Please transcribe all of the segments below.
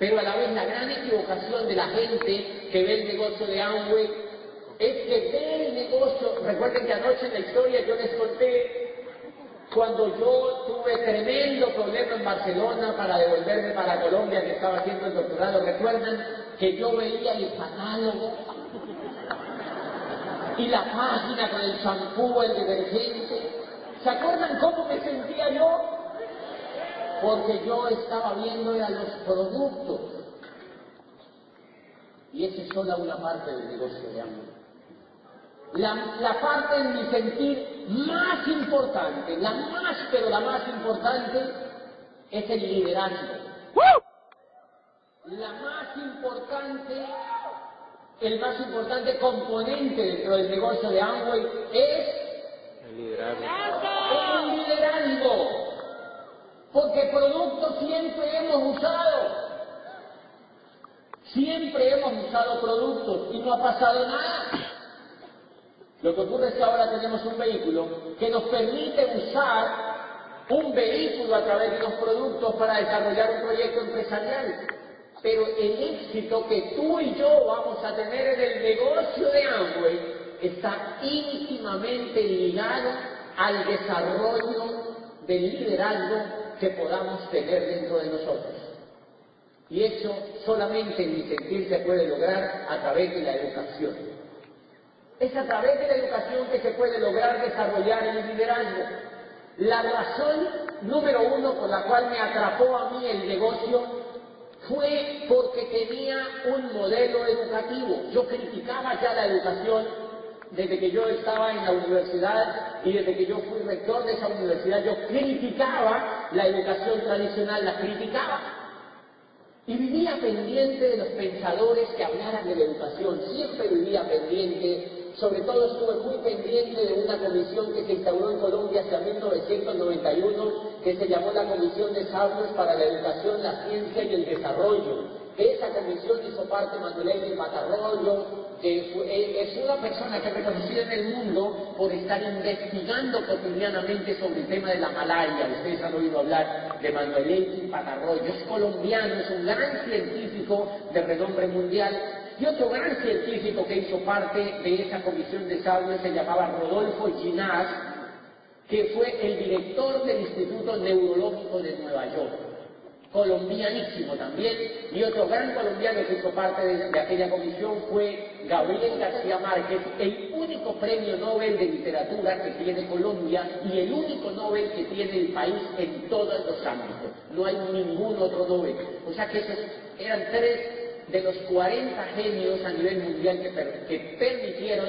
Pero a la vez la gran equivocación de la gente que ve el negocio de Amway es que ve el negocio, recuerden que anoche en la historia yo les conté cuando yo tuve tremendo problema en Barcelona para devolverme para Colombia que estaba haciendo el doctorado, recuerdan que yo veía el catálogo y la página con el champú, el detergente. ¿Se acuerdan cómo me sentía yo? Porque yo estaba viendo a los productos. Y esa es solo una parte del negocio de. La, la parte en mi sentir más importante, la más, pero la más importante, es el liderazgo. La más importante, el más importante componente dentro del negocio de Amway es El liderazgo. el liderazgo. Porque productos siempre hemos usado. Siempre hemos usado productos y no ha pasado nada. Lo que ocurre es que ahora tenemos un vehículo que nos permite usar un vehículo a través de los productos para desarrollar un proyecto empresarial. Pero el éxito que tú y yo vamos a tener en el negocio de Amway está íntimamente ligado al desarrollo del liderazgo que podamos tener dentro de nosotros. Y eso solamente en mi sentir se puede lograr a través de la educación. Es a través de la educación que se puede lograr desarrollar el liderazgo. La razón número uno por la cual me atrapó a mí el negocio fue porque tenía un modelo educativo. Yo criticaba ya la educación desde que yo estaba en la universidad y desde que yo fui rector de esa universidad. Yo criticaba la educación tradicional, la criticaba. Y vivía pendiente de los pensadores que hablaran de la educación, siempre vivía pendiente, sobre todo estuve muy pendiente de una comisión que se instauró en Colombia hacia 1991, que se llamó la Comisión de Sabios para la Educación, la Ciencia y el Desarrollo. De esa comisión hizo parte Manuel Patarroyo, que es una persona que es reconocida en el mundo por estar investigando cotidianamente sobre el tema de la malaria. Ustedes han oído hablar de Manuel Patarroyo, es colombiano, es un gran científico de renombre mundial. Y otro gran científico que hizo parte de esa comisión de sabios se llamaba Rodolfo Ginás, que fue el director del Instituto Neurológico de Nueva York colombianísimo también, y otro gran colombiano que hizo parte de, aquella comisión fue Gabriel García Márquez, el único premio Nobel de literatura que tiene Colombia y el único Nobel que tiene el país en todos los ámbitos. No hay ningún otro Nobel. O sea que esos eran tres de los 40 genios a nivel mundial que permitieron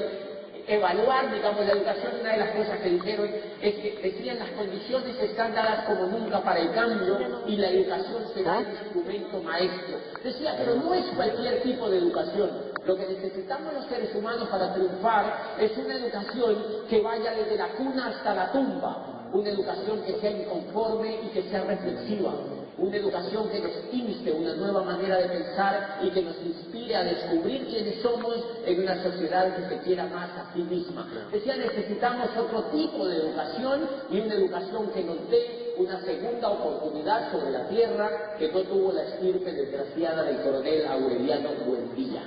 evaluar, digamos, la educación, una de las cosas que dijeron es que decían las condiciones están dadas como nunca para el cambio y la educación será el instrumento maestro. Decía, pero no es cualquier tipo de educación. Lo que necesitamos los seres humanos para triunfar es una educación que vaya desde la cuna hasta la tumba, una educación que sea inconforme y que sea reflexiva, una educación que nos inste una nueva manera de pensar y que nos inspire a descubrir quiénes somos en una sociedad que se quiera más a sí misma. Decía, necesitamos otro tipo de educación y una educación que nos dé una segunda oportunidad sobre la tierra que no tuvo la estirpe desgraciada del coronel Aureliano Buendía.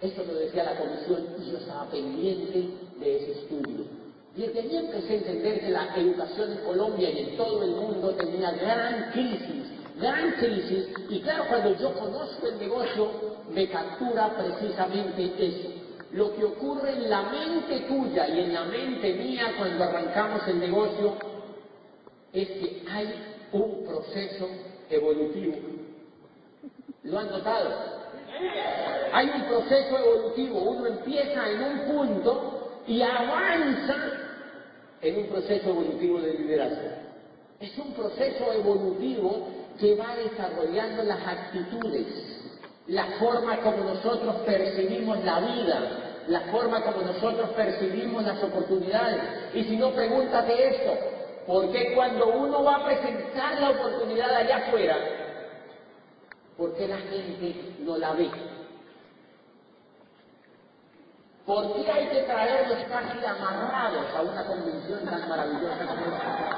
Eso lo decía la comisión y yo estaba pendiente de ese estudio. Desde allí empecé a entender que la educación en Colombia y en todo el mundo tenía gran crisis, gran crisis. Y claro, cuando yo conozco el negocio, me captura precisamente eso. Lo que ocurre en la mente tuya y en la mente mía cuando arrancamos el negocio es que hay un proceso evolutivo. ¿Lo han notado? Hay un proceso evolutivo, uno empieza en un punto y avanza en un proceso evolutivo de liderazgo. Es un proceso evolutivo que va desarrollando las actitudes, la forma como nosotros percibimos la vida, la forma como nosotros percibimos las oportunidades. Y si no, pregúntate esto, ¿por qué cuando uno va a presentar la oportunidad allá afuera, ¿por qué la gente no la ve? ¿Por qué hay que traerlos casi amarrados a una convención tan maravillosa como esta?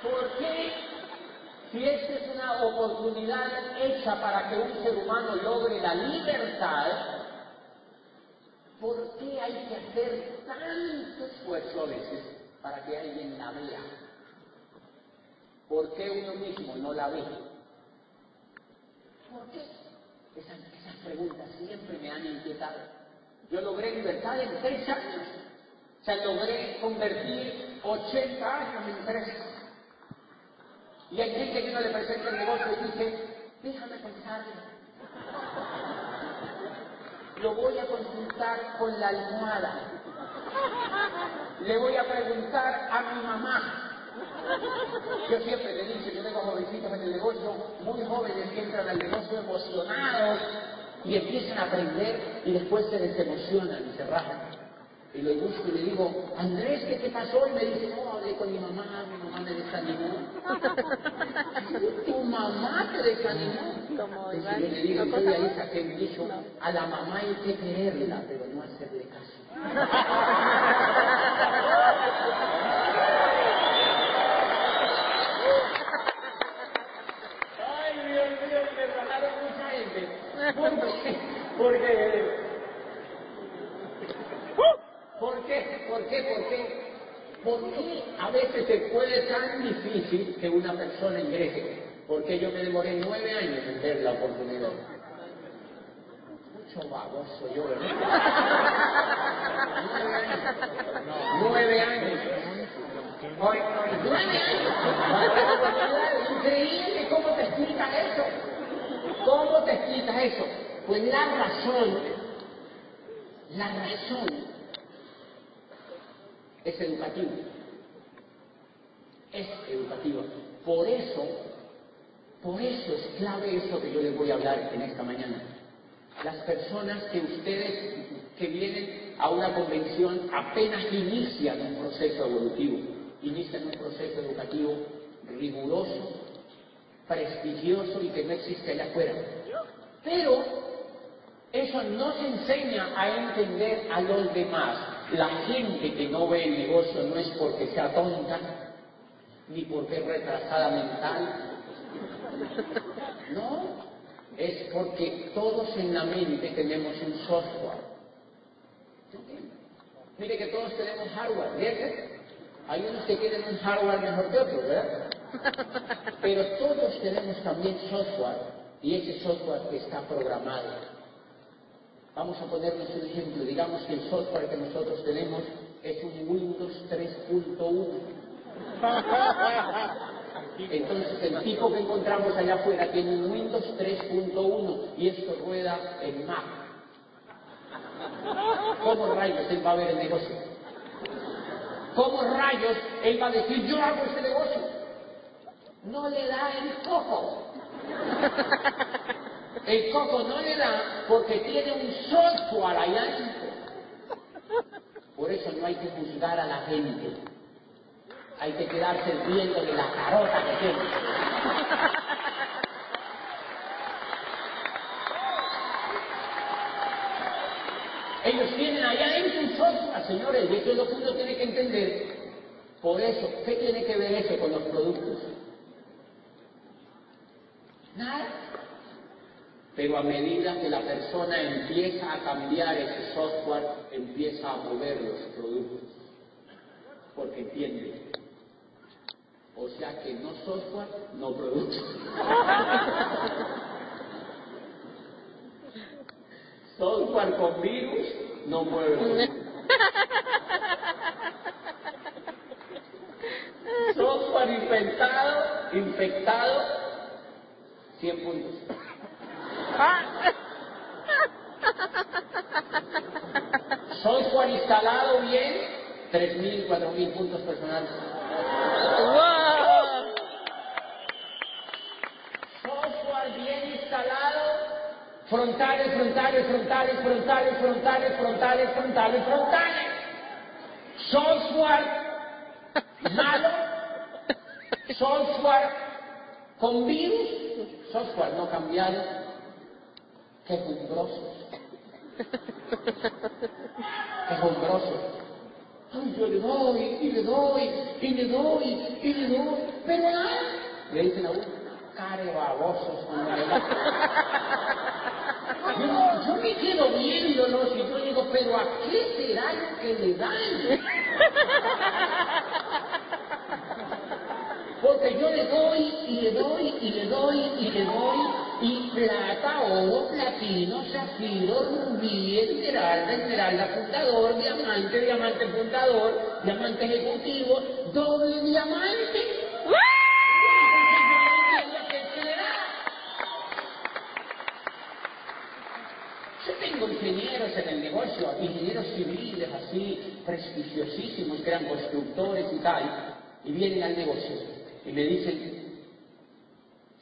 ¿Por qué, si esta es una oportunidad hecha para que un ser humano logre la libertad, ¿por qué hay que hacer tanto esfuerzo a veces para que alguien la vea? ¿Por qué uno mismo no la ve? ¿Por qué? Esas, esas preguntas siempre me han inquietado. Yo logré libertad en tres años. O sea, logré convertir 80 años en tres. Y hay gente que no le presenta el negocio y dice, déjame pensarlo. Lo voy a consultar con la almohada. Le voy a preguntar a mi mamá. Yo siempre le digo, yo tengo jovencitos en el negocio, muy jóvenes que entran al negocio emocionados y empiezan a aprender y después se desemocionan y se rajan. Y lo busco y le digo, Andrés, ¿qué te pasó? Y me dice, no, hablé con mi mamá, mi mamá me desanimó. ¿Tu mamá te desanimó? Como Iván, yo le digo, ¿no yo de ahí saqué un dicho, a la mamá hay que quererla, pero no hacerle caso. Ay, Dios mío, me rajaron mucha gente. ¿Por qué? Porque... ¿Por qué? ¿Por qué? ¿Por qué? ¿Por qué a veces se puede tan difícil que una persona ingrese? Porque yo me demoré nueve años en ver la oportunidad. Mucho baboso yo, ¿verdad? Nueve años. Nueve años. Oye, nueve años. Increíble cómo te explica eso. ¿Cómo te explicas eso? Pues la razón, la razón es educativa. Es educativa. Por eso, por eso es clave eso que yo les voy a hablar en esta mañana. Las personas que ustedes que vienen a una convención apenas inician un proceso evolutivo, inician un proceso educativo riguroso, prestigioso y que no existe allá afuera. Pero eso no se enseña a entender a los demás. La gente que no ve el negocio no es porque sea tonta, ni porque es retrasada mental. No, es porque todos en la mente tenemos un software. Mire que todos tenemos hardware, ¿cierto? Hay unos que tienen un hardware mejor que otros, ¿verdad? Pero todos tenemos también software y ese software está programado. Vamos a ponernos un ejemplo. Digamos que el software que nosotros tenemos es un Windows 3.1. Entonces el tipo que encontramos allá afuera tiene un Windows 3.1 y esto rueda en Mac. ¿Cómo rayos él va a ver el negocio? ¿Cómo rayos él va a decir yo hago ese negocio? No le da el coco. El coco no le da porque tiene un software allá adentro. Por eso no hay que juzgar a la gente. Hay que quedarse viendo de la carota que tiene. Ellos tienen allá adentro un software, señores, y eso es lo que uno tiene que entender. Por eso, ¿qué tiene que ver eso con los productos? Nada. Pero a medida que la persona empieza a cambiar ese software, empieza a mover los productos. Porque entiende. O sea que no software, no producto. software con virus no mueve. Software infectado, infectado, 100 puntos. Software instalado bien, 3.000, 4.000 puntos personales. ¡Wow! Software bien instalado, frontales, frontales, frontales, frontales, frontales, frontales, frontales, frontales. Software malo, software con virus, software no cambiado, quejumbrosos. Quejumbrosos. Ay, yo le doy, y le doy, y le doy, y le doy, pero nada. Le dicen a uno, care babosos. Yo, yo me quedo viéndolos y yo digo, pero ¿a qué será lo que le dan? Doy y le doy y le doy y le doy y plata, oro, platino, zafiro, rubí, esmeralda, esmeralda fundador, diamante, diamante fundador, diamante ejecutivo, doble diamante. Yo tengo ingenieros en el negocio, ingenieros civiles así, prestigiosísimos, que eran constructores y tal, y vienen al negocio y me dicen,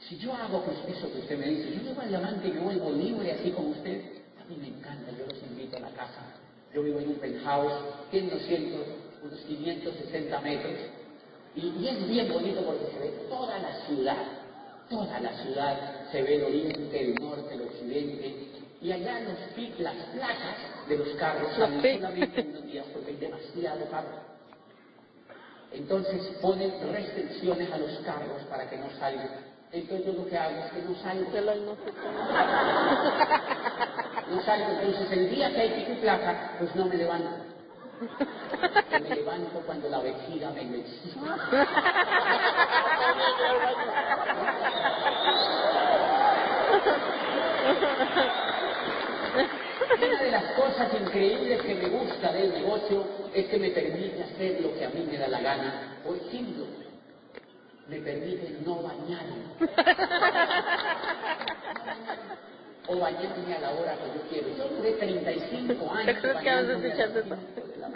si yo hago pues eso que usted me dice, yo llevo al diamante y me vuelvo libre así como usted, a mí me encanta, yo los invito a la casa. Yo vivo en un penthouse, tiene 200, unos 560 metros, y, y es bien bonito porque se ve toda la ciudad, toda la ciudad, se ve el oriente, el norte, el occidente, y allá los las placas de los carros salen solamente en unos días porque hay demasiado carro. Entonces ponen restricciones a los carros para que no salgan. Entonces yo lo que hago es que no salgo. No salgo. Entonces el día que hay pico y placa, pues no me levanto. Me levanto cuando la vejiga me lo exige. Una de las cosas increíbles que me gusta del negocio es que me permite hacer lo que a mí me da la gana. Por ejemplo, me permite no bañarme. O bañarme a la hora que yo quiero. Yo duré 35 años. ¿Te crees que bañándome a? 5 de la.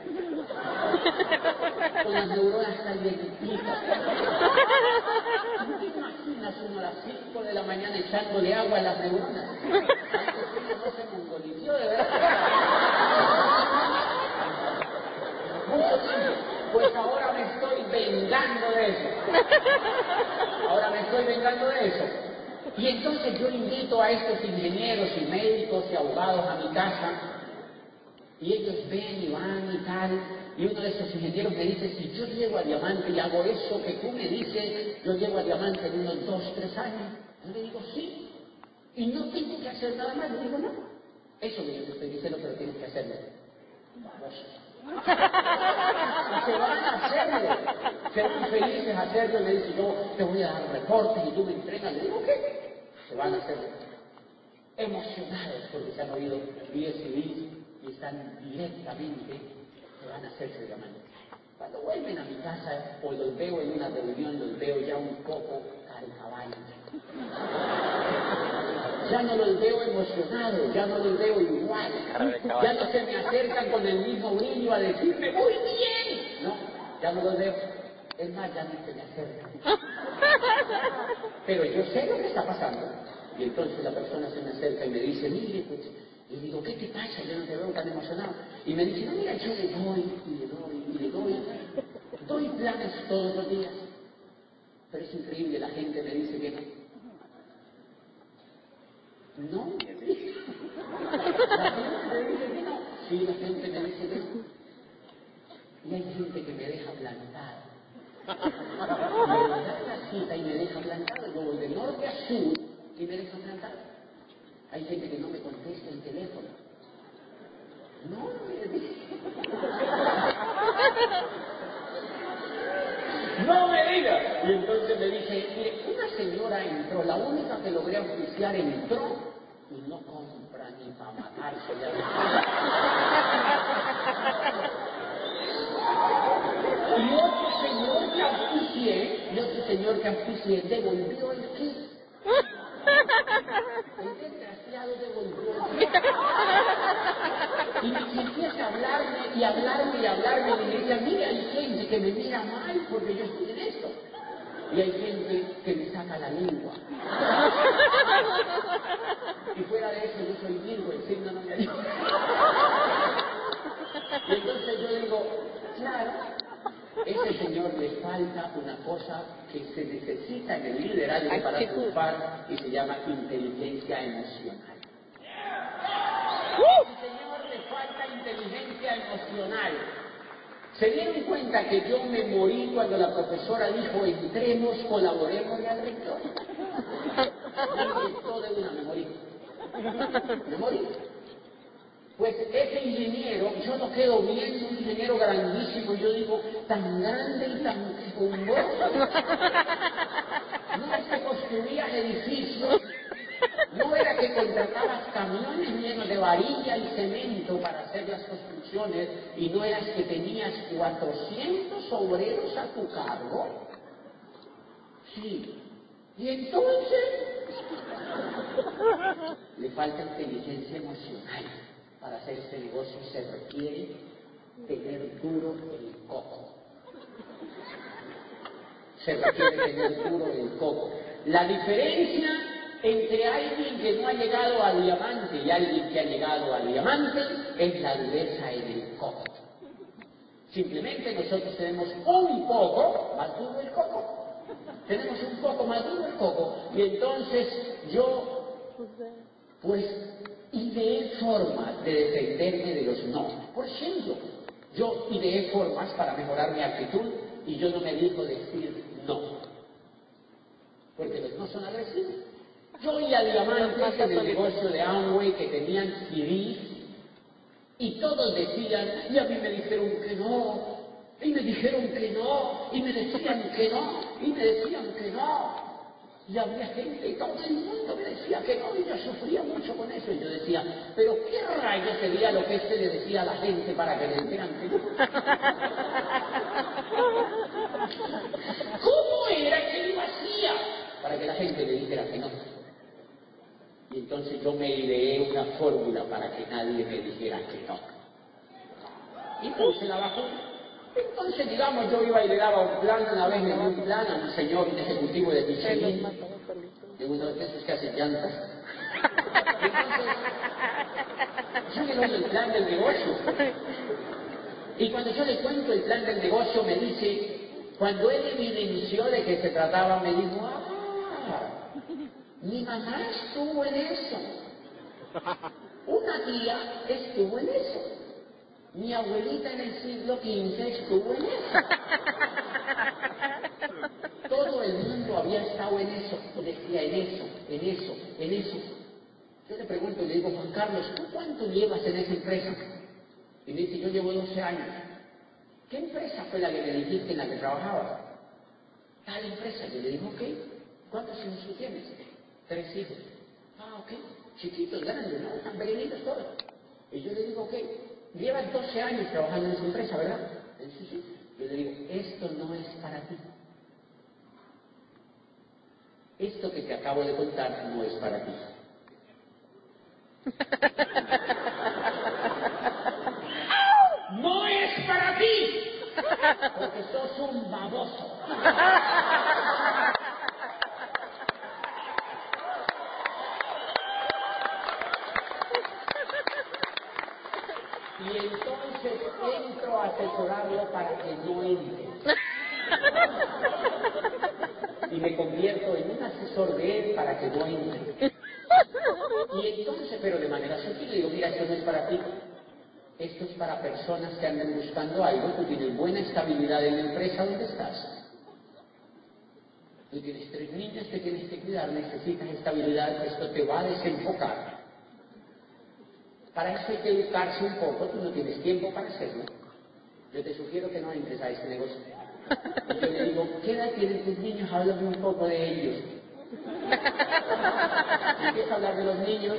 Con las neuronas calientitas. ¿No te imaginas uno a las 5 de la mañana echándole agua a las neuronas? Mongolizó, de verdad. Pues ahora me estoy vengando de eso. Ahora me estoy vengando de eso. Y entonces yo invito a estos ingenieros y médicos y abogados a mi casa y ellos ven y van y tal. Y uno de esos ingenieros me dice, si yo llego a diamante y hago eso que tú me dices, yo llego a diamante en unos dos, tres años. Yo le digo, sí. Y no tengo que hacer nada más. Le digo, no. Eso que yo te estoy diciendo, pero tienes que hacerlo. Y se van a hacerlo. Se van felices a hacerlo. Me dice, yo te voy a dar reportes y tú me entregas. Le digo, ¿qué? Se van a hacerlo. Emocionados porque se han oído BSB y están directamente, se van a hacerse diamante. Cuando vuelven a mi casa o los veo en una reunión, los veo ya un poco carcaballos. Ya no los veo emocionados, ya no los veo igual. Ya no se me acercan con el mismo brillo a decirme, muy bien. No, ya no los veo. Es más, ya ni se me acercan. Pero yo sé lo que está pasando. Y entonces la persona se me acerca y me dice, mire, pues, y digo, ¿qué te pasa? Yo no te veo tan emocionado. Y me dice, no, mira, yo le doy, y le doy, y le doy. Doy planes todos los días. Pero es increíble, la gente me dice que no. La gente me dice que no. Sí, la gente me dice que no. Y hay gente que me deja plantado. Me da la cita y me deja plantado. Yo voy de norte a sur y me deja plantado. Hay gente que no me contesta el teléfono. No, me dice. No me diga. Y entonces me dice, mire, una señora entró, la única que logré oficiar entró y no compra ni para matarse. Y otro señor que auspicié, y otro señor que auspicié devolvió el kit. Desgraciado kit. Y, y empieza a hablarme y hablarme y hablarme y me mira, hay gente que me mira mal porque yo estoy en esto. Y hay gente que me saca la lengua. Y fuera de eso yo soy Virgo, el signo no me ayuda. Y entonces yo digo, claro, ese señor le falta una cosa que se necesita en el liderazgo para triunfar y se llama inteligencia emocional. Al señor le falta inteligencia emocional. Se dieron cuenta que yo me morí cuando la profesora dijo, entremos, colaboremos al rector. todo de una, me morí. Me morí. Pues ese ingeniero, yo no quedo viendo un ingeniero grandísimo, yo digo, tan grande y tan fecundoso. No que construía edificios, no era que contratabas camiones llenos de varilla y cemento para hacer las construcciones y no eras que tenías 400 obreros a tu cargo. Sí. Y entonces le falta inteligencia emocional para hacer este negocio se requiere tener duro el coco. Se requiere tener duro el coco. La diferencia entre alguien que no ha llegado al diamante y alguien que ha llegado al diamante es la dureza en el coco. Simplemente nosotros tenemos un poco más duro el coco. Tenemos un poco más duro el coco. Y entonces yo, pues ideé formas de defenderme de los no. Por ejemplo, yo ideé formas para mejorar mi actitud y yo no me digo decir no. Porque los no son agresivos. Yo oía diamantes en el negocio de Amway que tenían CDs y todos decían, y a mí me dijeron que no, y me dijeron que no, y me decían que no, y me decían que no. Y había gente, y todo el mundo me decía que no, y yo sufría mucho con eso. Y yo decía, pero ¿qué rayos sería lo que este le decía a la gente para que le dijeran que no? ¿Cómo era que lo hacía para que la gente le dijera que no? Y entonces yo me ideé una fórmula para que nadie me dijera que no. Y puse la vacuna. Entonces, digamos, yo iba y le daba un plan, una vez le di un plan a un señor, un ejecutivo de Michelin, de uno de esos que hace llantas. Entonces, yo le doy el plan del negocio. Y cuando yo le cuento el plan del negocio, me dice, cuando él evidenció de que se trataba, me dijo, ah, mi mamá estuvo en eso. Una tía estuvo en eso. Mi abuelita en el siglo XV estuvo en eso. Todo el mundo había estado en eso, decía en eso, en eso, en eso. Yo le pregunto, le digo, Juan Carlos, ¿tú cuánto llevas en esa empresa? Y me dice, yo llevo 12 años. ¿Qué empresa fue la que me dijiste en la que trabajabas? Tal empresa. Yo le digo, ok, ¿cuántos hijos tienes? Tres hijos. Ah, ok, chiquitos, grandes, ¿no? Están pequeñitos todos. Y yo le digo, ok, Llevas 12 años trabajando en esa empresa, ¿verdad? Sí, sí. Yo le digo, esto no es para ti. Esto que te acabo de contar no es para ti. no es para ti. Porque sos un baboso. y entonces entro a asesorarlo para que no entre. Y me convierto en un asesor de él para que no entre. Y entonces, pero de manera sutil, le digo, mira, esto no es para ti. Esto es para personas que andan buscando algo. Tú tienes buena estabilidad en la empresa donde estás. Tú tienes tres niños que tienes que cuidar, necesitas estabilidad, esto te va a desenfocar. Para eso hay que educarse un poco, tú no tienes tiempo para hacerlo. Yo te sugiero que no entres a este negocio. Y yo le digo, ¿qué edad tienen tus niños? Háblame un poco de ellos. Empiezo a hablar de los niños.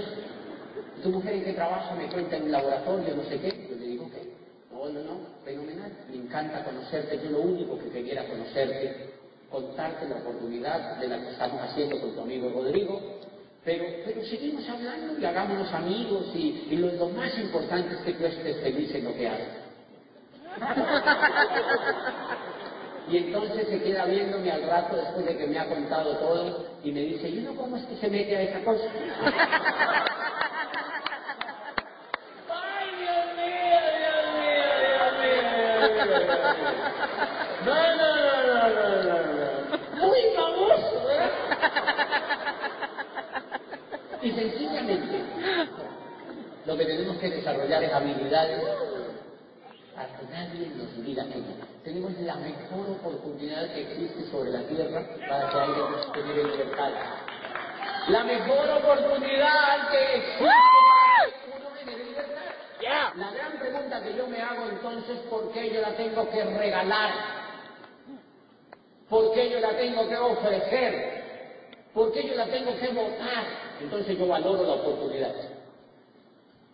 Tu mujer en qué trabaja me cuenta en un laboratorio, no sé qué. Yo le digo, ¿qué? No, no, no, fenomenal. Me encanta conocerte. Yo lo único que quería conocerte, contarte la oportunidad de la que estamos haciendo con tu amigo Rodrigo pero, pero seguimos hablando y hagámonos amigos y, y lo, más importante es que tú estés feliz en lo que haces. Y entonces se queda viéndome al rato después de que me ha contado todo y me dice, ¿y uno cómo es que se mete a esa cosa? Y sencillamente, lo que tenemos que desarrollar es habilidades para que nadie nos diga que no. Tenemos la mejor oportunidad que existe sobre la tierra para que hayamos tenido libertad. La mejor oportunidad que existe para que uno libertad. La gran pregunta que yo me hago entonces, ¿por qué yo la tengo que regalar? ¿Por qué yo la tengo que ofrecer? ¿Por qué yo la tengo que votar? Entonces yo valoro la oportunidad.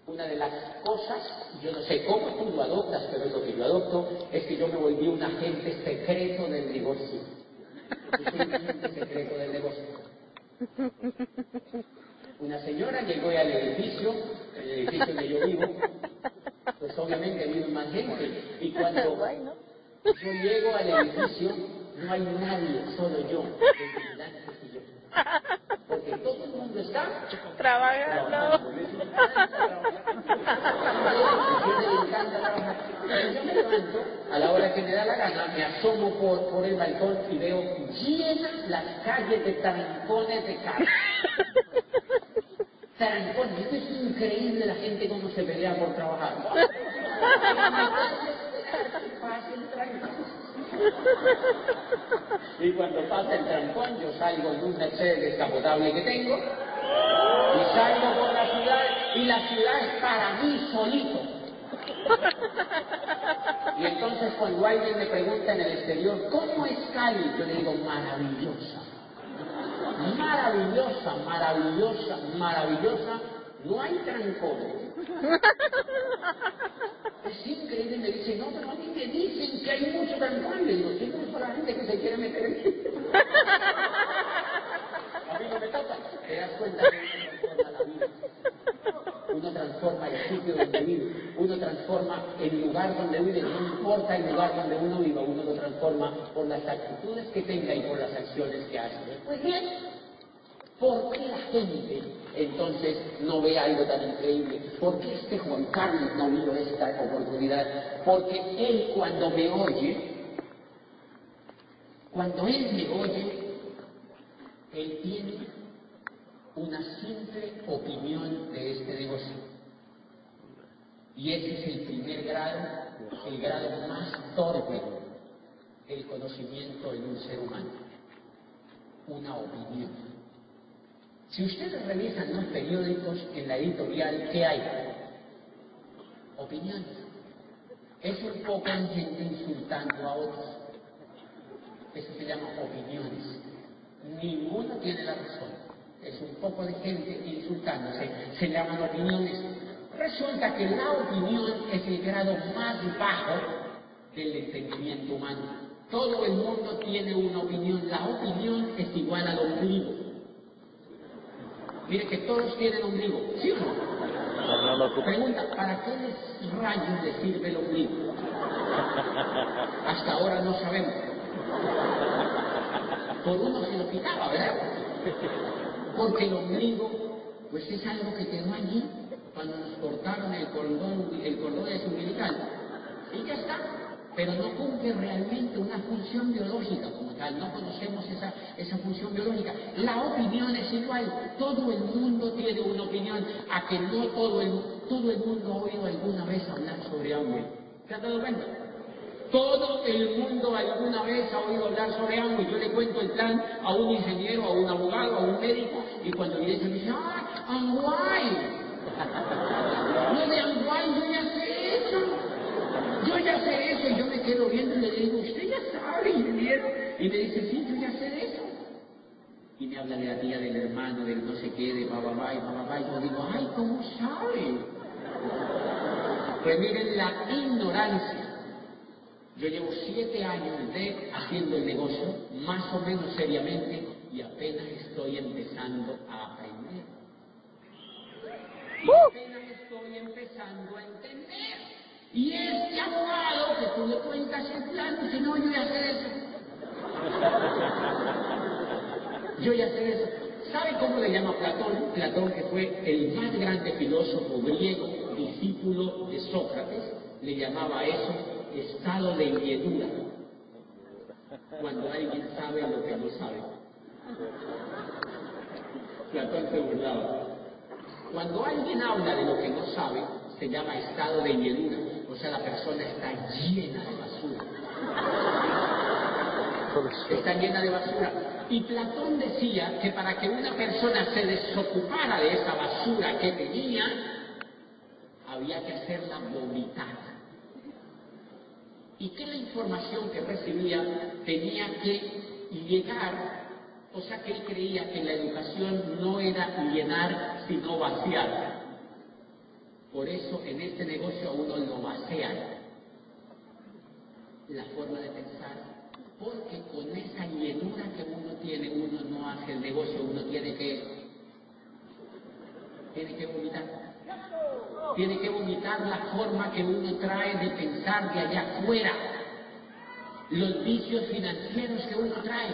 Una de las cosas, yo no sé cómo tú lo adoptas, pero es lo que yo adopto, es que yo me volví un agente secreto del negocio. Yo soy un agente secreto del negocio. Una señora llegó al edificio, el edificio donde yo vivo, pues obviamente vive más gente. Y cuando yo llego al edificio, no hay nadie, solo yo, y yo. Todo el mundo está trabajando. Yo me levanto, a la hora que me da la gana, me asomo por, por el balcón y veo llenas las calles de trancones de carros. Trancones, esto es increíble la gente cómo se pelea por trabajar. Y cuando pasa el trancón, yo salgo en un Mercedes descapotable que tengo, y salgo por la ciudad, y la ciudad es para mí solito. Y entonces cuando alguien me pregunta en el exterior, ¿cómo es Cali? Yo le digo, maravillosa. Maravillosa, maravillosa, maravillosa. No hay trancones. Es increíble, me dice, no, pero a mí me dicen que hay mucho trancón. Le digo, sí, no es la gente que se quiere meter en A mí no me toca. Te das cuenta que uno transforma la vida. Uno transforma el sitio donde vive. Uno transforma el lugar donde vive. No importa el lugar donde uno viva, uno lo transforma por las actitudes que tenga y por las acciones que hace. Pues bien, ¿Por qué la gente entonces no ve algo tan increíble? ¿Por qué este Juan Carlos no vio esta oportunidad? Porque él cuando me oye, cuando él me oye, él tiene una simple opinión de este negocio. Y ese es el primer grado, el grado más torpe del conocimiento en un ser humano. Una opinión. Si ustedes revisan los periódicos en la editorial, ¿qué hay? Opiniones. Es un poco de gente insultando a otros. Eso se llama opiniones. Ninguno tiene la razón. Es un poco de gente insultándose. Se llaman opiniones. Resulta que la opinión es el grado más bajo del entendimiento humano. Todo el mundo tiene una opinión. La opinión es igual al ombligo. Mire que todos tienen ombligo, ¿sí o no? Pregunta, ¿para qué rayos le sirve el ombligo? Hasta ahora no sabemos. Por uno se lo quitaba, ¿verdad? Porque el ombligo, pues es algo que quedó allí cuando nos cortaron el cordón, el cordón de umbilical. Y ya está pero no cumple realmente una función biológica como tal, no conocemos esa, esa función biológica. La opinión es igual, todo el mundo tiene una opinión, a que no todo el, todo el mundo ha oído alguna vez hablar sobre hambre. ¿Se ha dado cuenta? Todo el mundo alguna vez ha oído hablar sobre hambre. Yo le cuento el plan a un ingeniero, a un abogado, a un médico, y cuando viene me dice, ¡ah, Anguay! No de Anguay, yo ya sé. Yo ya sé eso y yo me quedo viendo y le digo, usted ya sabe, ingeniero. Y me dice, sí, yo ya sé de eso. Y me habla de la tía, del hermano, del no sé qué, de bababá y bababá. Y yo digo, ay, ¿cómo sabe? Pues miren la ignorancia. Yo llevo siete años de haciendo el negocio, más o menos seriamente, y apenas estoy empezando a aprender. Y apenas estoy empezando a entender. Y este abogado que tú le cuentas el plan dice, no, yo ya sé eso. Yo ya sé eso. ¿Sabe cómo le llama Platón? Platón, que fue el más grande filósofo griego, discípulo de Sócrates, le llamaba eso estado de inquietud. Cuando alguien sabe lo que no sabe. Platón se burlaba. Cuando alguien habla de lo que no sabe, se llama estado de inquietud. O sea, la persona está llena de basura. Está llena de basura. Y Platón decía que para que una persona se desocupara de esa basura que tenía, había que hacerla vomitar. Y que la información que recibía tenía que llegar, o sea que él creía que la educación no era llenar, sino vaciar. Por eso en este negocio a uno lo vacían la forma de pensar, porque con esa llenura que uno tiene, uno no hace el negocio, uno tiene que, tiene que vomitar. Tiene que vomitar la forma que uno trae de pensar de allá afuera, los vicios financieros que uno trae,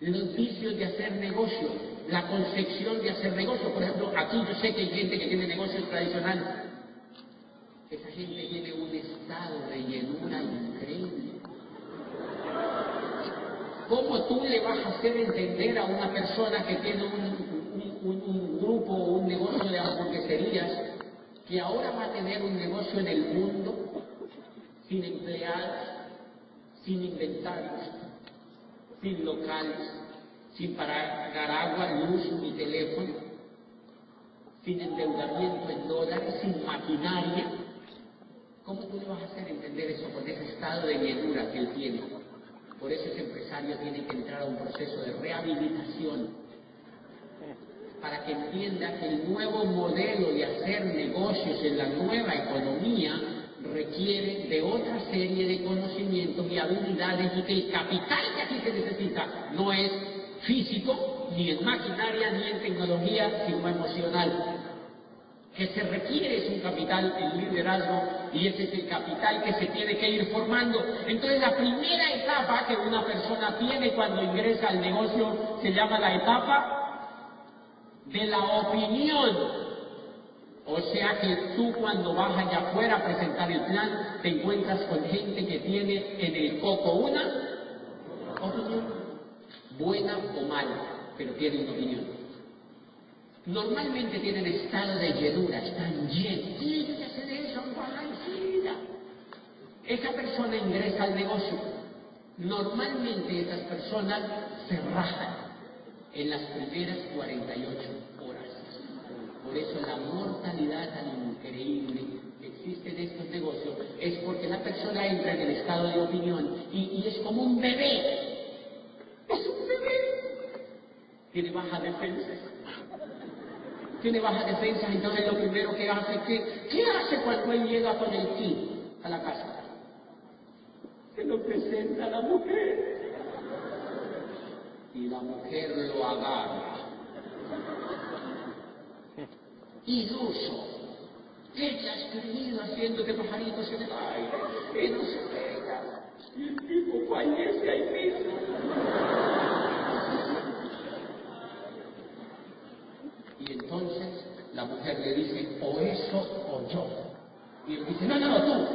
los vicios de hacer negocio, la concepción de hacer negocio. Por ejemplo, aquí yo sé que hay gente que tiene negocios tradicionales. Esa gente tiene un estado de llenura increíble. ¿Cómo tú le vas a hacer entender a una persona que tiene un, grupo o un negocio de hamburgueserías que ahora va a tener un negocio en el mundo sin empleados, sin inventarios, sin locales, sin pagar agua, luz ni teléfono, sin endeudamiento en dólares, sin maquinaria. ¿Cómo tú le vas a hacer entender eso con ese estado de llenura que él tiene? Por eso ese empresario tiene que entrar a un proceso de rehabilitación para que entienda que el nuevo modelo de hacer negocios en la nueva economía requiere de otra serie de conocimientos y habilidades y que el capital que aquí se necesita no es físico, ni en maquinaria, ni en tecnología, sino emocional. Que se requiere es un capital en liderazgo y ese es el capital que se tiene que ir formando. Entonces la primera etapa que una persona tiene cuando ingresa al negocio se llama la etapa de la opinión. O sea que tú cuando vas allá afuera a presentar el plan, te encuentras con gente que tiene en el coco una opinión, buena o mala, pero tiene una opinión. Normalmente tienen estado de llenura, están llenos. Tienen que hacer eso, enseguida. Esa persona ingresa al negocio. Normalmente esas personas se rajan en las primeras 48 horas. Por eso la mortalidad tan increíble que existe en estos negocios es porque la persona entra en el estado de opinión y, y es como un bebé. Tiene baja defensa. Tiene baja defensa, entonces lo primero que hace, ¿qué, ¿qué hace cuando él llega con el kit a la casa? Se lo presenta a la mujer. Y la mujer lo agarra iluso. Ella ha escribido haciendo que pajaritos se le aire y no se pega. Y el tipo fallece ahí mismo. Y entonces la mujer le dice, o eso o yo. Y él dice, no, no, no, tú.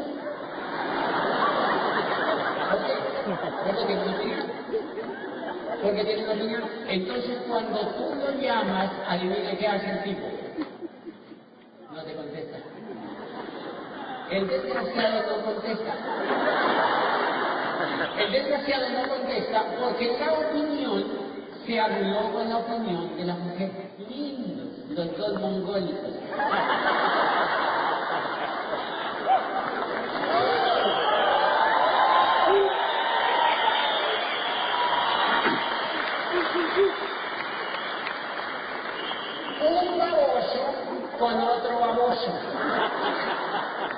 Porque tiene una opinión. Porque tiene una. Entonces cuando tú lo llamas, adivina qué hace el tipo no te contesta. El desgraciado no contesta. El desgraciado no contesta porque la opinión se habló con la opinión de la mujer. Lindos, los dos. Un baboso con otro baboso.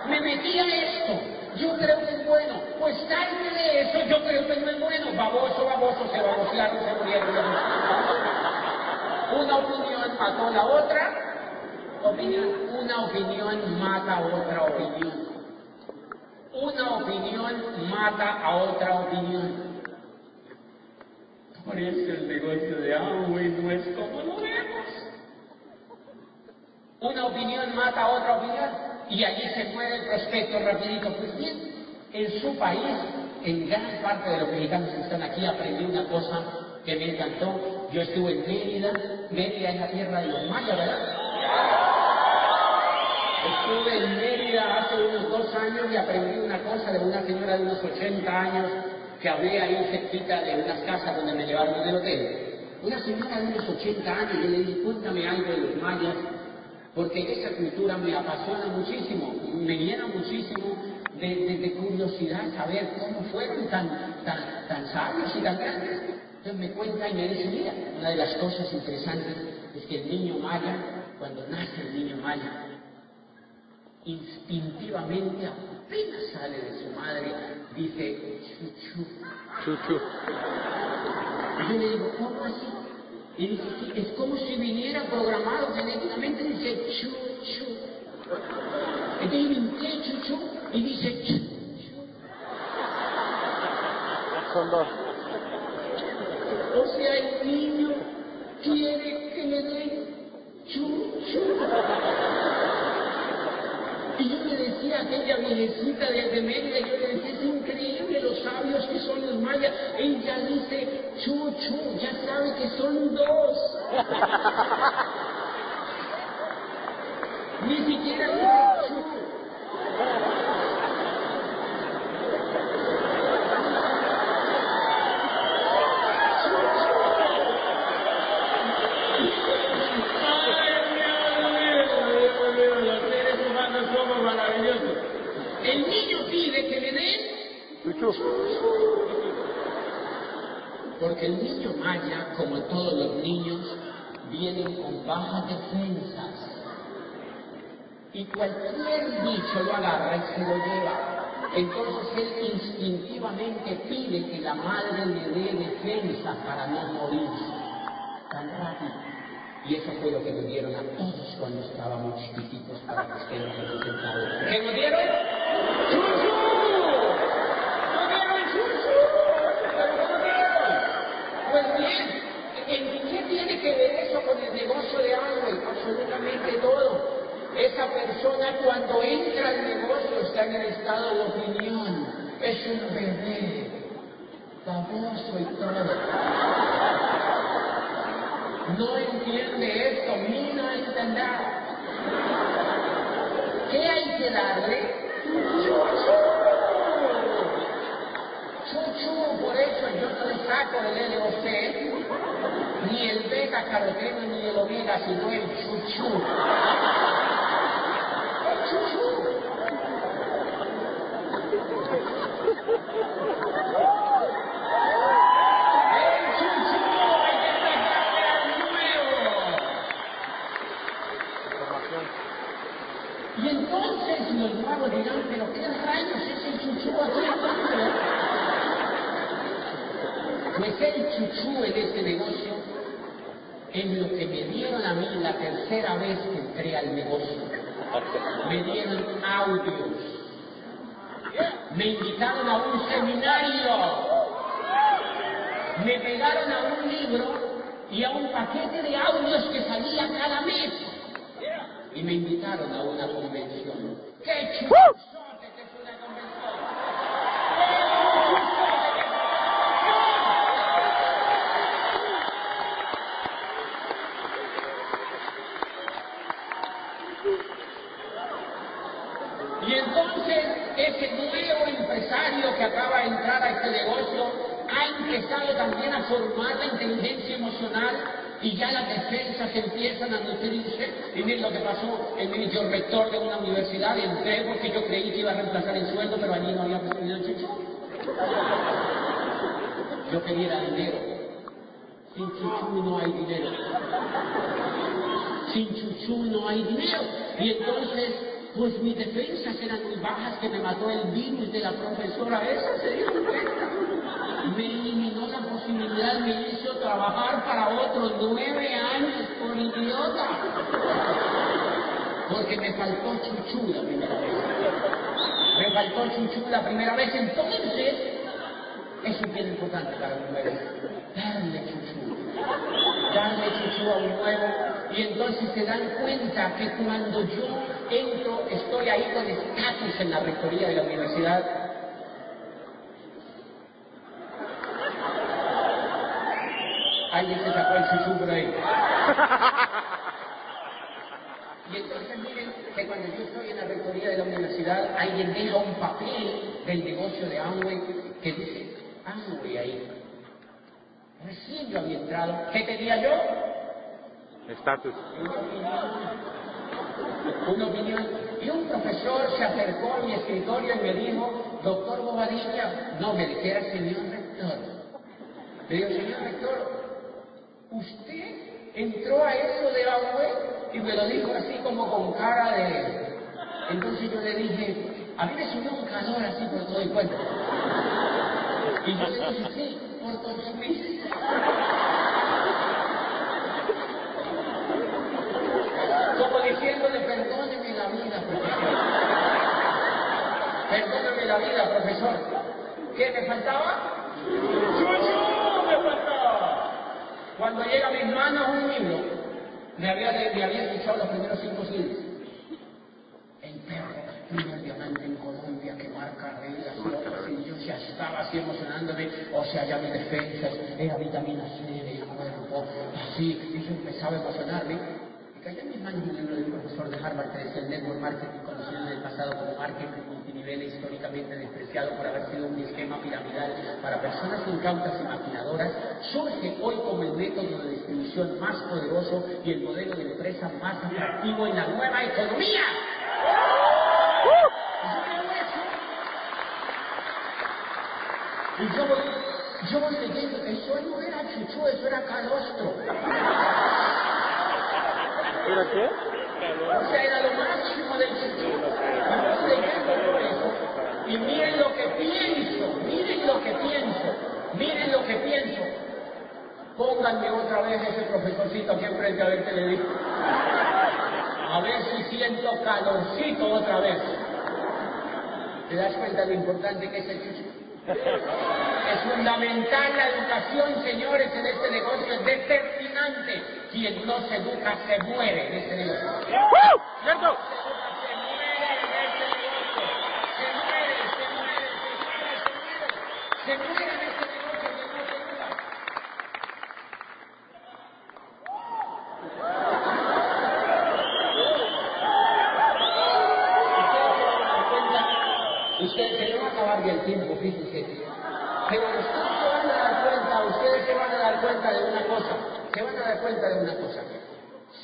Me metí a esto. Yo creo que es bueno. Pues salte de eso. Yo creo que no es bueno. Baboso, baboso, se babosearon, se murieron. Una opinión mató la otra. Opinión. Una opinión mata a otra opinión. Una opinión mata a otra opinión. Por eso el negocio de Amway no es como lo vemos. Una opinión mata a otra opinión y allí se muere el prospecto rapidito. Pues bien, en su país, en gran parte de los mexicanos que están aquí, aprendí una cosa que me encantó. Yo estuve en Mérida, Mérida es la tierra de los mayas, ¿verdad? Estuve en Mérida hace unos dos años y aprendí una cosa de una señora de unos 80 años que hablé ahí cerquita de unas casas donde me llevaron del hotel. Una señora de unos 80 años, yo le dije, cuéntame algo de los mayas, porque esa cultura me apasiona muchísimo, me llena muchísimo de, curiosidad saber cómo fueron tan, tan, tan sabios y tan grandes. Entonces me cuenta y me dice, mira, una de las cosas interesantes es que el niño maya, cuando nace el niño maya, instintivamente, apenas sale de su madre, dice chuchu. Chuchu. Y yo le digo, ¿cómo así? Y dice, sí, es como si viniera programado genéticamente, dice chuchu. Entonces yo ¿qué chuchu? Y dice chuchu. Son dos. O sea, el niño quiere que le den chuchu. Y yo le decía a aquella viejecita de, de Mérida, yo le decía, es increíble los sabios que son los mayas. Ella dice, chuchu, ya sabe que son dos. Ni siquiera dice chu. El niño pide que le den Chuchu. Porque el niño maya, como todos los niños, vienen con bajas defensas. Y cualquier bicho lo agarra y se lo lleva. Entonces él instintivamente pide que la madre le dé defensa para no morirse tan rápido. Y eso fue lo que nos dieron a todos cuando estábamos chiquititos para que estemos representados. ¿Qué nos dieron? ¡Chuchu! ¡Nos dieron chuchu! ¿Nos dieron? Pues bien, ¿en qué tiene que ver eso con el negocio de Amway? Absolutamente todo. Esa persona cuando entra al negocio está en el estado de opinión. Es un bebé, baboso y todo. No entiende esto, ni no entenderá. ¿Qué hay que darle? Chuchu. Chuchu, por eso yo no le saco el LOC, ni el beta caroteno, ni el omega, sino el chuchu. El chuchu. El chuchu, hay que sacarle al nuevo. Información. Y entonces los nuevos dirán, pero qué rayos es el chuchú aquí Pues el chuchú en este negocio es lo que me dieron a mí la tercera vez que entré al negocio. Me dieron audios. Me invitaron a un seminario. Me pegaron a un libro y a un paquete de audios que salía cada mes y me invitaron a una convención. ¡Qué chuzote que es una convención! ¡Qué chuzote que es Y entonces ese nuevo empresario que acaba de entrar a este negocio ha empezado también a formar la inteligencia emocional y ya las defensas empiezan a nutrirse. Y miren lo que pasó, mí, yo rector de una universidad entré porque yo creí que iba a reemplazar el sueldo, pero allí no había posibilidad de chuchu. Yo quería dinero. Sin chuchu no hay dinero. Sin chuchu no hay dinero. Y entonces, pues mis defensas eran muy bajas que me mató el virus de la profesora esa, se dieron cuenta. Me eliminó la posibilidad, me hizo trabajar para otros nueve años por idiota. Porque me faltó chuchu la primera vez. Me faltó chuchu la primera vez, entonces, eso es importante para un nuevo. Darle chuchu. Darle chuchu a un nuevo. Y entonces se dan cuenta que cuando yo entro, estoy ahí con estatus en la rectoría de la universidad. Alguien se sacó el chuchu por ahí. Y entonces miren, que cuando yo estoy en la rectoría de la universidad, alguien deja un papel del negocio de Amway que dice Amway ahí. Recién yo había entrado. ¿Qué tenía yo? Estatus. Una opinión. Una opinión. Y un profesor se acercó a mi escritorio y me dijo, doctor Bobadilla, no me dijera señor rector. Le digo, señor rector, usted entró a eso de Amway y me lo dijo así como con cara de... Entonces yo le dije, a mí me subió un calor así por todo el cuerpo. Y yo le dije, sí, por todo mi... Como diciéndole, perdóneme la vida, profesor. Perdóneme la vida, profesor. ¿Qué me faltaba? ¡Chuchu! Me faltaba. Cuando llega a mis manos un libro, me había, me había escuchado los primeros cinco siglos. El perro, primer diamante en Colombia que marca reglas y yo ya estaba así emocionándome, o sea, ya mis defensas, era vitamina C de mi cuerpo, así, y yo empezaba a emocionarme. Y cayó en mis manos un libro de profesor de Harvard que decía el network marketing, conocido en el pasado como marketing multinivel históricamente despreciado por haber sido un esquema piramidal para personas incautas y maquinadoras, surge hoy como el método de distribución más poderoso y el modelo de empresa más atractivo en la nueva economía. Y yo yo leyendo, eso no era chuchu, eso era calostro. ¿Era qué? O sea, era lo máximo del chuchu. Y yo leyendo todo eso, y miren lo que pienso, miren lo que pienso, miren lo que pienso. Pónganme otra vez ese profesorcito aquí enfrente a ver qué le digo. A ver si siento calorcito otra vez. ¿Te das cuenta de lo importante que es el chuchu? Es fundamental la educación, señores, en este negocio. Es determinante. Quien no se educa se muere en este negocio. ¡Cierto! Se muere. Se muere, se muere, se muere, se muere. Se muere en este negocio que no se educa. Ustedes se van a acabar ya el tiempo, fíjense. Pero ustedes se van a dar cuenta, ustedes se van a dar cuenta de una cosa, se van a dar cuenta de una cosa.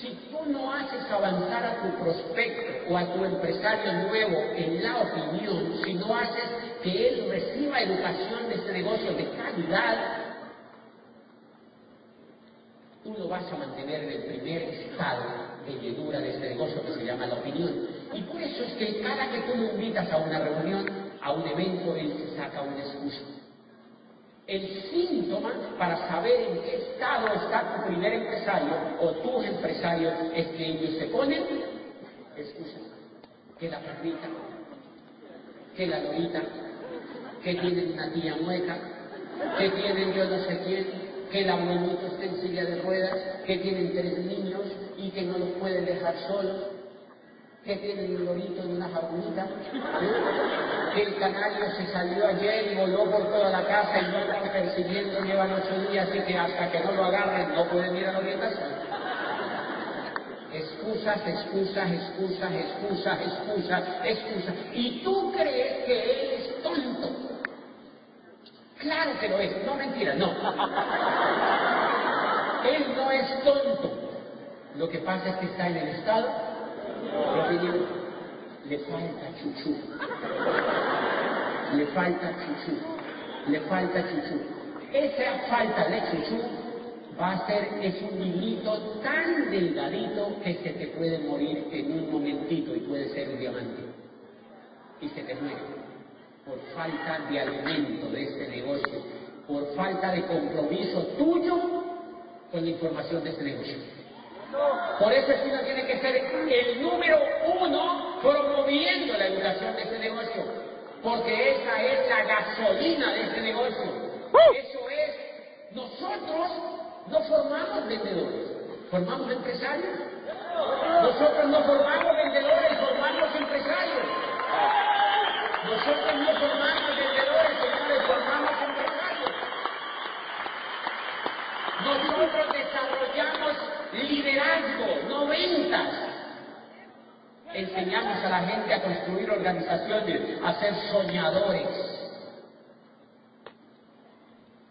Si tú no haces avanzar a tu prospecto o a tu empresario nuevo en la opinión, si no haces que él reciba educación de este negocio de calidad, tú lo vas a mantener en el primer estado de llenura de este negocio que se llama la opinión. Y por eso es que cada que tú lo invitas a una reunión, a un evento, él se saca una excusa. El síntoma para saber en qué estado está tu primer empresario o tus empresarios es que ellos se ponen excusas. Que la perrita, que la lorita, que tienen una tía mueca, que tienen yo no sé quién, que el abuelito está en silla de ruedas, que tienen tres niños y que no los pueden dejar solos, que tienen un lorito en una jaulita, ¿eh? que el canario se salió ayer y voló por toda la casa y no están persiguiendo, llevan ocho días y que hasta que no lo agarren no pueden ir a la orientación. Excusas, excusas, excusas, excusas, excusas, excusas. Y tú crees que él es tonto. Claro que lo es, no mentira, no. Él no es tonto. Lo que pasa es que está en el estado Le falta chuchú. Le falta chuchú. Le falta chuchú. Esa falta de chuchú va a ser, es un hilito tan delgadito que se te puede morir en un momentito y puede ser un diamante. Y se te muere por falta de alimento de este negocio, por falta de compromiso tuyo con la información de este negocio. Por eso es que uno tiene que ser el número uno promoviendo la educación de este negocio, porque esa es la gasolina de este negocio. Eso es, nosotros no formamos vendedores, formamos empresarios. Nosotros no formamos vendedores, formamos empresarios. Nosotros no formamos 90 enseñamos a la gente a construir organizaciones, a ser soñadores.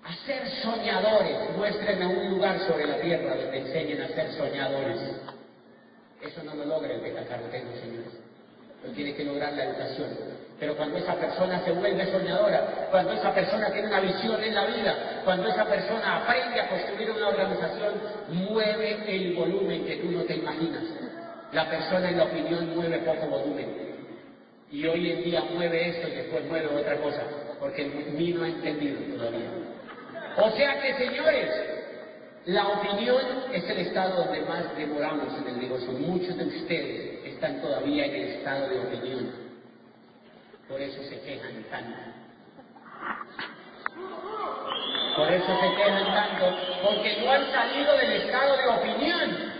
A ser soñadores. Muéstreme un lugar sobre la tierra donde enseñen a ser soñadores. Eso no lo logra el betacaroteno, señores. Lo tiene que lograr la educación. Pero cuando esa persona se vuelve soñadora, cuando esa persona tiene una visión en la vida, cuando esa persona aprende a construir una organización, mueve el volumen que tú no te imaginas. La persona en la opinión mueve poco volumen. Y hoy en día mueve esto y después mueve otra cosa, porque mí no ha entendido todavía. O sea que, señores, la opinión es el estado donde más demoramos en el negocio. Muchos de ustedes están todavía en el estado de opinión. Por eso se quejan tanto. Por eso se quejan tanto, porque no han salido del estado de opinión.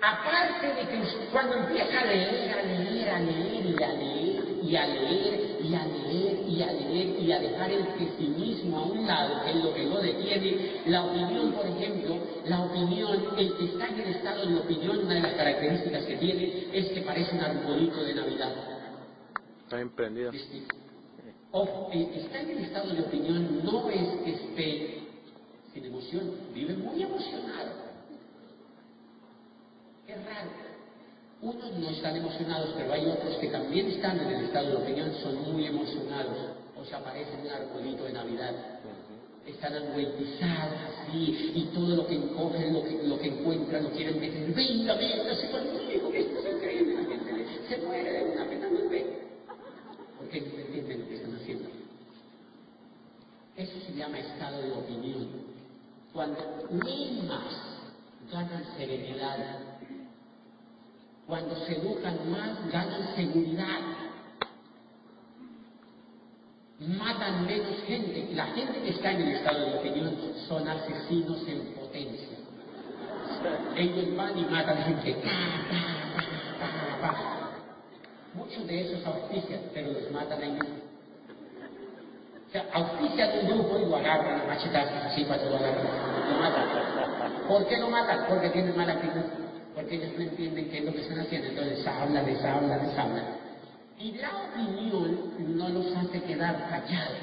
Aparte de que cuando empieza a leer, a leer, a leer y a leer y a leer y a leer y a leer y a dejar el pesimismo a un lado, que es lo que lo detiene, la opinión, por ejemplo, la opinión, el que está en el estado de opinión, una de las características que tiene es que parece un arbolito de Navidad. Está que está en el estado de opinión no es que esté sin emoción, vive muy emocionado. Es raro. Unos no están emocionados, pero hay otros que también están en el estado de opinión, son muy emocionados. O sea, parecen un arbolito de Navidad. Están angüetizados así, y todo lo que encogen, lo que, lo que encuentran, lo quieren meter. Venga, venga, se conmigo, que esto es increíble. La gente se muere de una pena, no ve. Porque no entienden lo que están haciendo. Eso se llama estado de opinión. Cuando más, ganan serenidad. Cuando se educan más, ganan seguridad. Matan menos gente. La gente que está en el estado de opinión son asesinos en potencia. Ellos van y matan gente. Muchos de esos auspician, pero los matan ahí sea, auspician un grupo y lo agarran a machetazos así que lo agarran. Lo matan. ¿Por qué lo matan? Porque tienen mala actitud. Porque ellos no entienden qué es lo que están haciendo. Entonces hablan, les hablan, les hablan. Y la opinión no los hace quedar callados.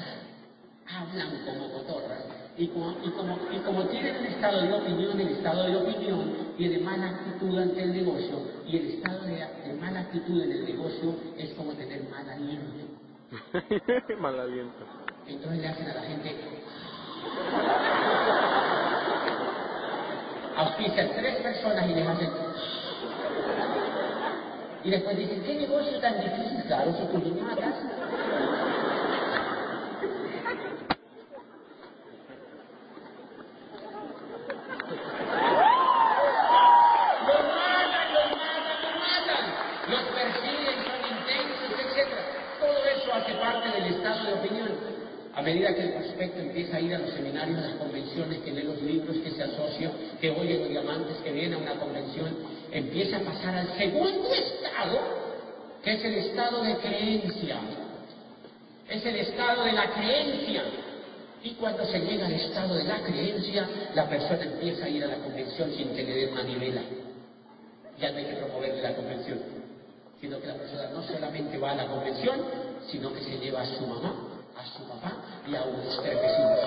Hablan como cotorras. Y como, y, como, y como tienen un estado de opinión, el estado de opinión tiene mala actitud ante el negocio. Y el estado de, de mala actitud en el negocio es como tener mal aliento. Mal aliento. Entonces le hacen a la gente. Auspician tres personas y les hacen. Y después dicen, ¿qué negocio tan difícil? Claro, si. Los matan, los matan, los matan. Los persiguen, son intensos, etc. Todo eso hace parte del estado de opinión. A medida que el prospecto empieza a ir a los seminarios, a las convenciones, que lee los libros, que se asocia, que oye los diamantes, que viene a una convención, empieza a pasar al segundo estado, que es el estado de creencia. Es el estado de la creencia. Y cuando se llega al estado de la creencia, la persona empieza a ir a la convención sin que le den una nivela. Ya no hay que promoverle la convención, sino que la persona no solamente va a la convención, sino que se lleva a su mamá, a su papá y a unos tres vecinos.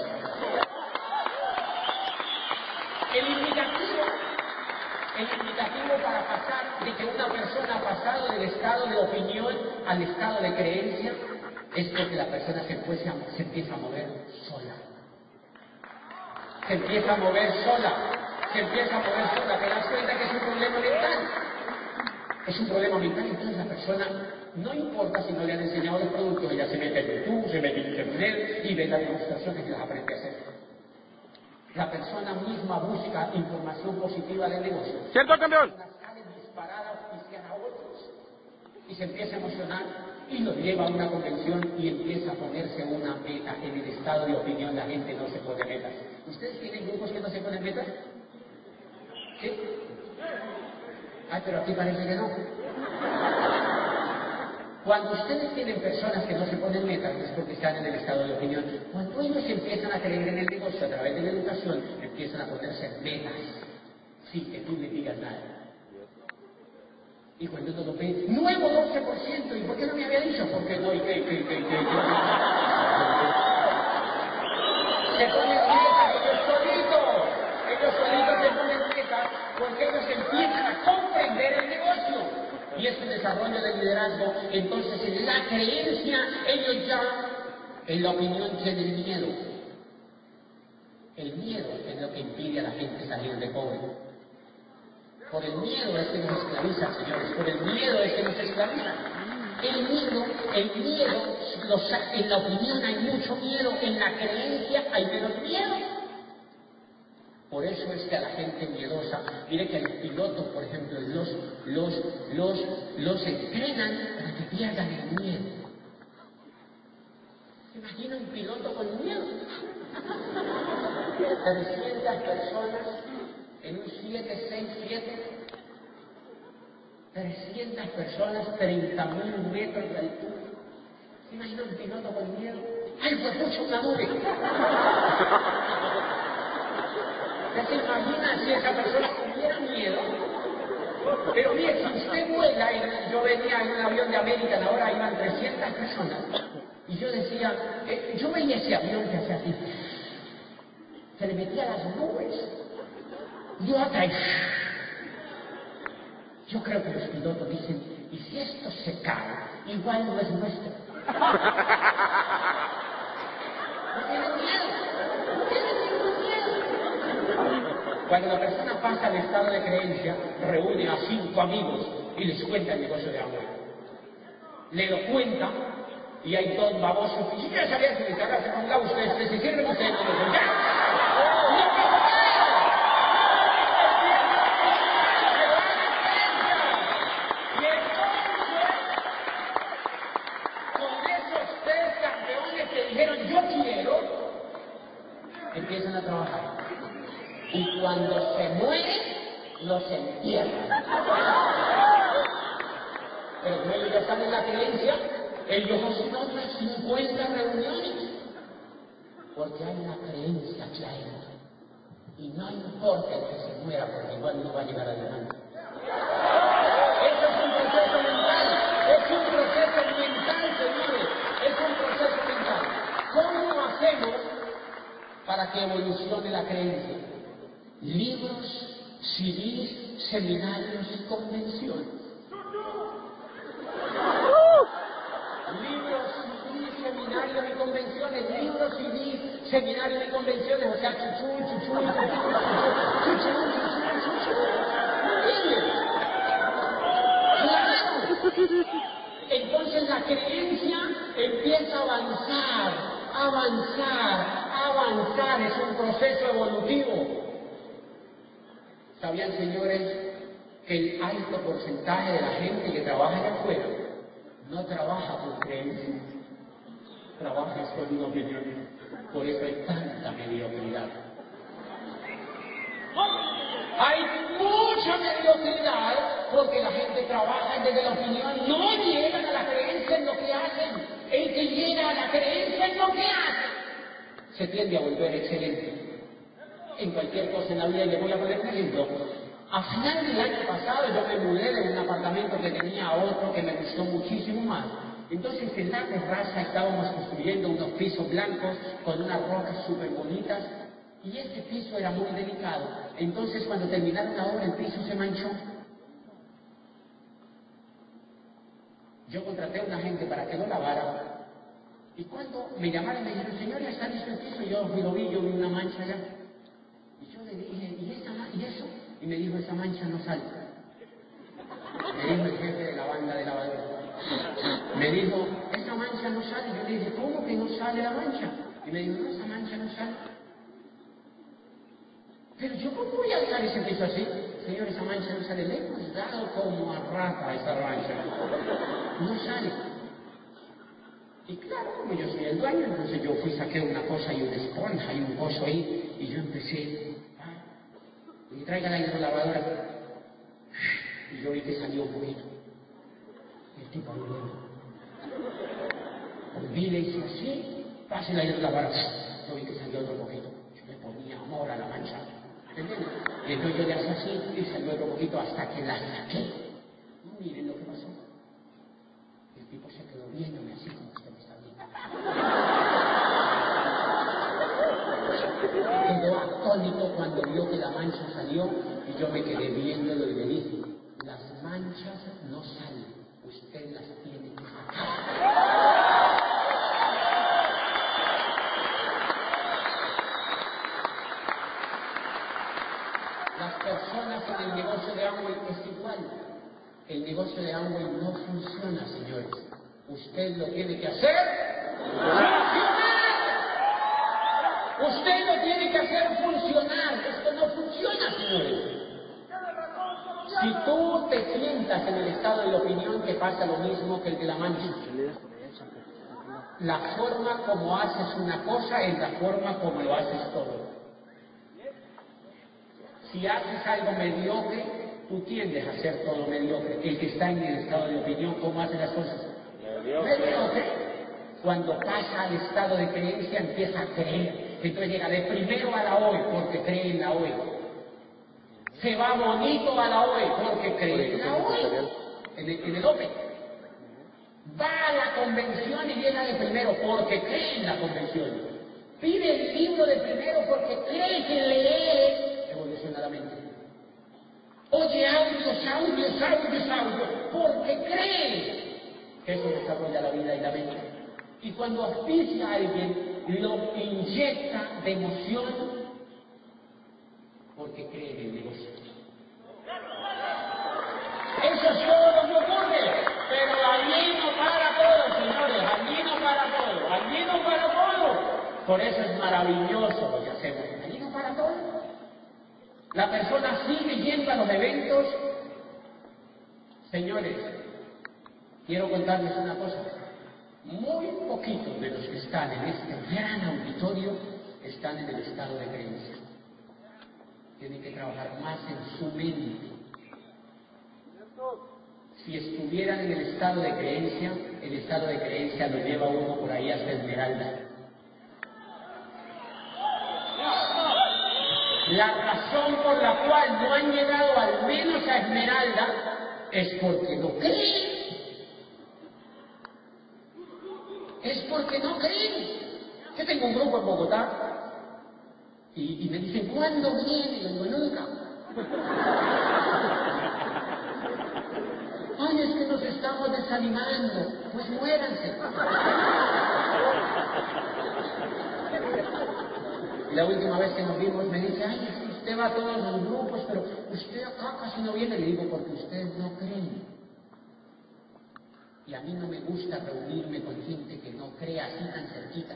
El el indicativo para pasar de que una persona ha pasado del estado de opinión al estado de creencia es porque la persona se empieza, a mover sola. Se empieza a mover sola. Se empieza a mover sola. Te das cuenta que es un problema mental. Es un problema mental. Entonces la persona, no importa si no le han enseñado los productos, ella se mete en YouTube, se mete en Internet y ve las demostraciones y las aprende a hacer. La persona misma busca información positiva del negocio. ¿Cierto, campeón? Sale disparada a auspiciar a otros y se empieza a emocionar y lo lleva a una convención y empieza a ponerse una meta. En el estado de opinión la gente no se pone metas. ¿Ustedes tienen grupos que no se ponen metas? ¿Sí? Ay, pero aquí parece que no. Cuando ustedes tienen personas que no se ponen metas es porque están en el estado de opinión. Cuando ellos empiezan a creer en el negocio a través de la educación, empiezan a ponerse metas sin que tú le digas nada. Y cuando uno lo ve, nuevo 12%, ¿y por qué no me había dicho? Porque no, y que, que, que, que, que dieta ellos solitos, ellos solitos se ponen dieta porque ellos empiezan a comprender el negocio. Y es desarrollo de liderazgo, entonces en la creencia ellos ya, en la opinión, tienen miedo. El miedo es lo que impide a la gente salir de pobre. Por el miedo es que nos esclaviza, señores. Por el miedo es que nos esclaviza. El miedo, el miedo, los- en la opinión hay mucho miedo, en la creencia hay menos miedo. Por eso es que a la gente miedosa, mire que los pilotos, por ejemplo, los, los, los, los entrenan para que pierdan el miedo. ¿Se imagina un piloto con miedo? 300 personas en un 767, 300 personas, 30.000 metros de altura. ¿Se imagina un piloto con miedo? ¡Ay, pues mucho una ¿Ya se imagina si esa persona tuviera miedo? Pero mire, si usted vuela, y yo venía en un avión de América, ahora iban 300 personas, y yo decía, eh, yo veía ese avión que hacía así, se le metía las nubes, y otra, y yo creo que los pilotos dicen, y si esto se cae, igual no es nuestro. No tienen miedo, no tienen ningún miedo. Cuando la persona pasa al estado de creencia, reúne a cinco amigos y les cuenta el negocio de agua. Le lo cuenta y hay dos babosos que siquiera sabían si les agarran a un lado ustedes, se ustedes ¡Ya! ¡No pasa nada! Y entonces, con esos tres campeones que dijeron yo quiero, empiezan a trabajar. Y cuando se mueren, los entierran. Pero como ellos ya están en la creencia, ellos hacen otras 50 reuniones. Porque hay una creencia aquí adentro. Y no importa el que se muera, porque igual no va a llegar adelante. Eso es un proceso mental. Es un proceso mental, señores. Es un proceso mental. ¿Cómo hacemos para que evolucione la creencia? Libros, CDs, seminarios y convenciones. Libros, CDs, seminarios y convenciones. Libros, CDs, seminarios y convenciones. O sea, chuchú, chuchú, chuchú, chuchú, chuchú, chuchú. ¿Entiendes? Entonces la creencia empieza a avanzar, avanzar, avanzar. Es un proceso evolutivo. ¿Sabían, señores, que el alto porcentaje de la gente que trabaja allá afuera no trabaja por creencia? Trabaja con una opinión. Por eso hay tanta mediocridad. Hay mucha mediocridad porque la gente trabaja desde la opinión, no llegan a la creencia en lo que hacen. El que llega a la creencia en lo que hace se tiende a volver excelente en cualquier cosa en la vida. Le voy a poner un ejemplo. A final del año pasado yo me mudé de un apartamento que tenía a otro que me gustó muchísimo más. Entonces en la terraza estábamos construyendo unos pisos blancos con unas rocas súper bonitas y ese piso era muy delicado. Entonces cuando terminaron la obra el piso se manchó. Yo contraté a una gente para que lo lavara y cuando me llamaron me dijeron, señor, ya está listo el piso, yo lo vi, yo vi una mancha allá. Y yo le dije, ¿y, esa, ¿y eso? Y me dijo, esa mancha no sale. Me dijo el jefe de la banda de lavadora. Me dijo, esa mancha no sale. Yo le dije, ¿cómo que no sale la mancha? Y me dijo, no, esa mancha no sale. Pero yo, ¿cómo voy a dejar ese piso así? Señor, esa mancha no sale. Le hemos dado como a rata esa mancha. No sale. Y claro, como yo soy el dueño, entonces yo fui, saqué una cosa y una esponja y un coso ahí, y yo empecé, ah, y traiga la hidrolavadora. Y yo vi que salió un poquito. El tipo volviendo. Volví, le hice así, pase la hidrolavadora. Yo vi que salió otro poquito. Yo le ponía amor a la mancha. ¿Entiendes? Y entonces yo le hacía así y salió otro poquito hasta que la saqué. No miren lo que pasó. El tipo se quedó viéndome así como usted me está viendo. Quedó atónito cuando vio que la mancha salió y yo me quedé viéndolo y le dije, las manchas no salen, usted las tiene que sacar. Las personas en el negocio de Amway es igual. El negocio de Amway no funciona, señores. Usted lo tiene que hacer funcionar. Usted lo tiene que hacer funcionar. Esto no funciona, señores. Si tú te sientas en el estado de la opinión que pasa lo mismo que el de la mancha, la forma como haces una cosa es la forma como lo haces todo. Si haces algo mediocre, tú tiendes a hacer todo mediocre. El que está en el estado de opinión, ¿cómo hace las cosas? Mediocre. Cuando pasa al estado de creencia, empieza a creer. Entonces llega de primero a la hoy, porque cree en la hoy. Se va bonito a la hoy, porque cree en la hoy. En el, en el Open. Va a la convención y llega de primero, porque cree en la convención. Pide el libro de primero porque cree que leer evoluciona la mente. Oye audios, audios, audios, audios, porque cree que eso desarrolla la vida y la mente. Y cuando auspicia a alguien, lo inyecta de emoción porque cree en el negocio. Eso solo no ocurre, pero allí no para todo, señores, allí no para todo, allí no para todo. Por eso es maravilloso lo que hacemos. La persona sigue yendo a los eventos. Señores, quiero contarles una cosa. Muy poquitos de los que están en este gran auditorio están en el estado de creencia. Tienen que trabajar más en su mente. Si estuvieran en el estado de creencia, el estado de creencia lo lleva uno por ahí hasta Esmeralda. La razón por la cual no han llegado al menos a Esmeralda es porque no creen. Es porque no creen. Yo tengo un grupo en Bogotá y, me dicen, ¿cuándo viene? Y yo digo, nunca. Ay, es que nos estamos desanimando. Pues muéranse. La última vez que nos vimos me dice, ay, es usted va a todos los grupos, pero usted acá casi no viene. Le digo, porque ustedes no creen. Y a mí no me gusta reunirme con gente que no cree así tan cerquita.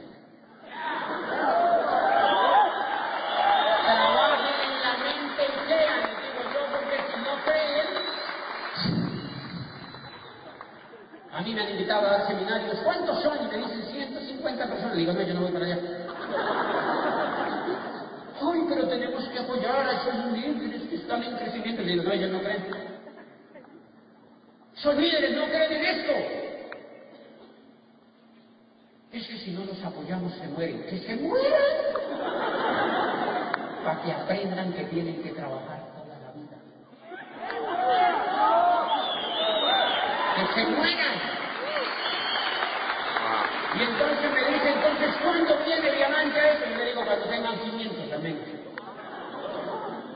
Trabajen en la mente y crean, digo yo, porque si no creen... A mí me han invitado a dar seminarios. ¿Cuántos son? Y me dicen 150 personas. Le digo, no, yo no voy para allá. Ay, pero tenemos que apoyar a esos líderes que están en crecimiento. Le digo, no, ellos no creen. Esos líderes no creen en esto. Es que si no los apoyamos se mueren. ¡Que se mueran! Para que aprendan que tienen que trabajar toda la vida. ¡Que se mueran! Y entonces me dice, entonces, ¿cuándo viene diamante eso? Y le digo, cuando tengan 500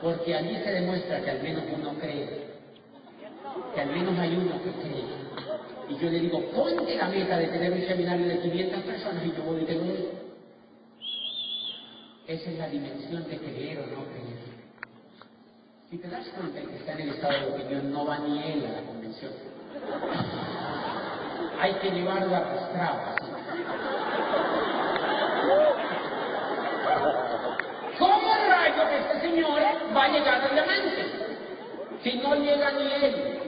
Porque allí se demuestra que al menos uno cree. Que al menos hay uno que cree. Y yo le digo, ponte la meta de tener un seminario de 500 personas y yo voy y te doy. Esa es la dimensión de creer o no creer. Si te das cuenta que está en el estado de opinión, no va ni él a la convención. Hay que llevarlo arrastrado. así. ¿Cómo rayo que este señor va a llegar al diamante? Si no llega ni él.